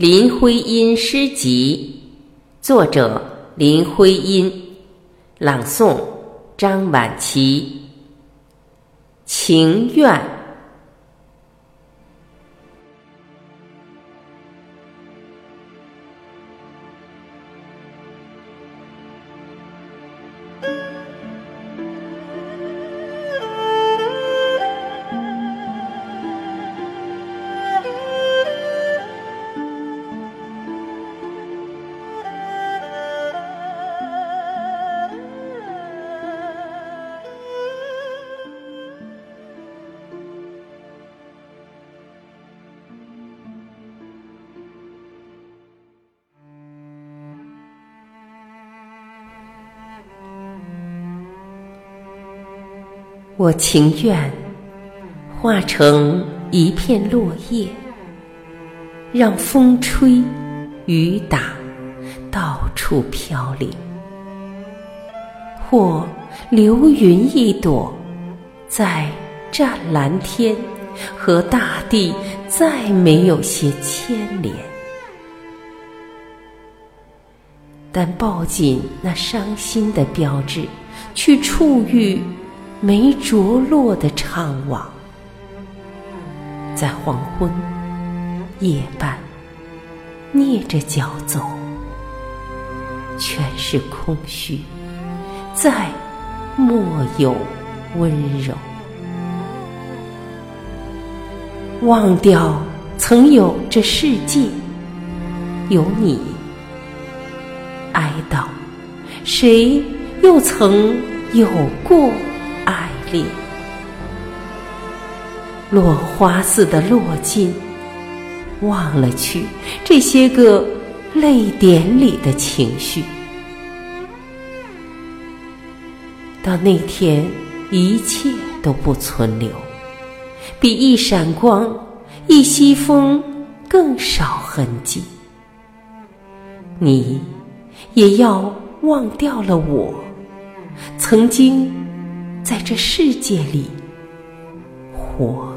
林徽因诗集，作者林徽因，朗诵张晚琪。情愿。我情愿化成一片落叶，让风吹雨打，到处飘零；或流云一朵，在湛蓝天和大地再没有些牵连。但抱紧那伤心的标志，去触遇。没着落的怅惘，在黄昏夜半，蹑着脚走，全是空虚，再莫有温柔。忘掉曾有这世界，有你，哀悼谁又曾有过？里，落花似的落尽，忘了去这些个泪点里的情绪。到那天，一切都不存留，比一闪光、一息风更少痕迹。你也要忘掉了我，曾经。在这世界里，活。